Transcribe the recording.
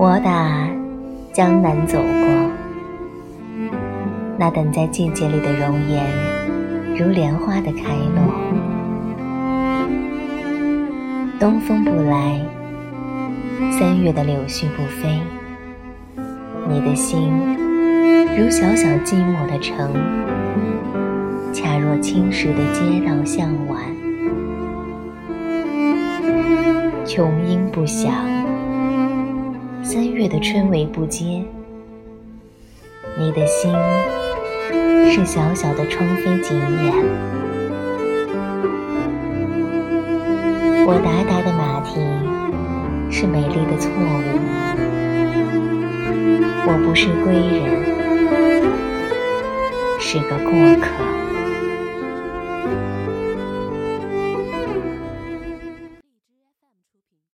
我打江南走过，那等在季节里的容颜，如莲花的开落。东风不来，三月的柳絮不飞，你的心如小小寂寞的城，若青石的街道向晚，琼音不响。三月的春雷不接，你的心是小小的窗扉紧掩。我达达的马蹄是美丽的错误，我不是归人，是个过客。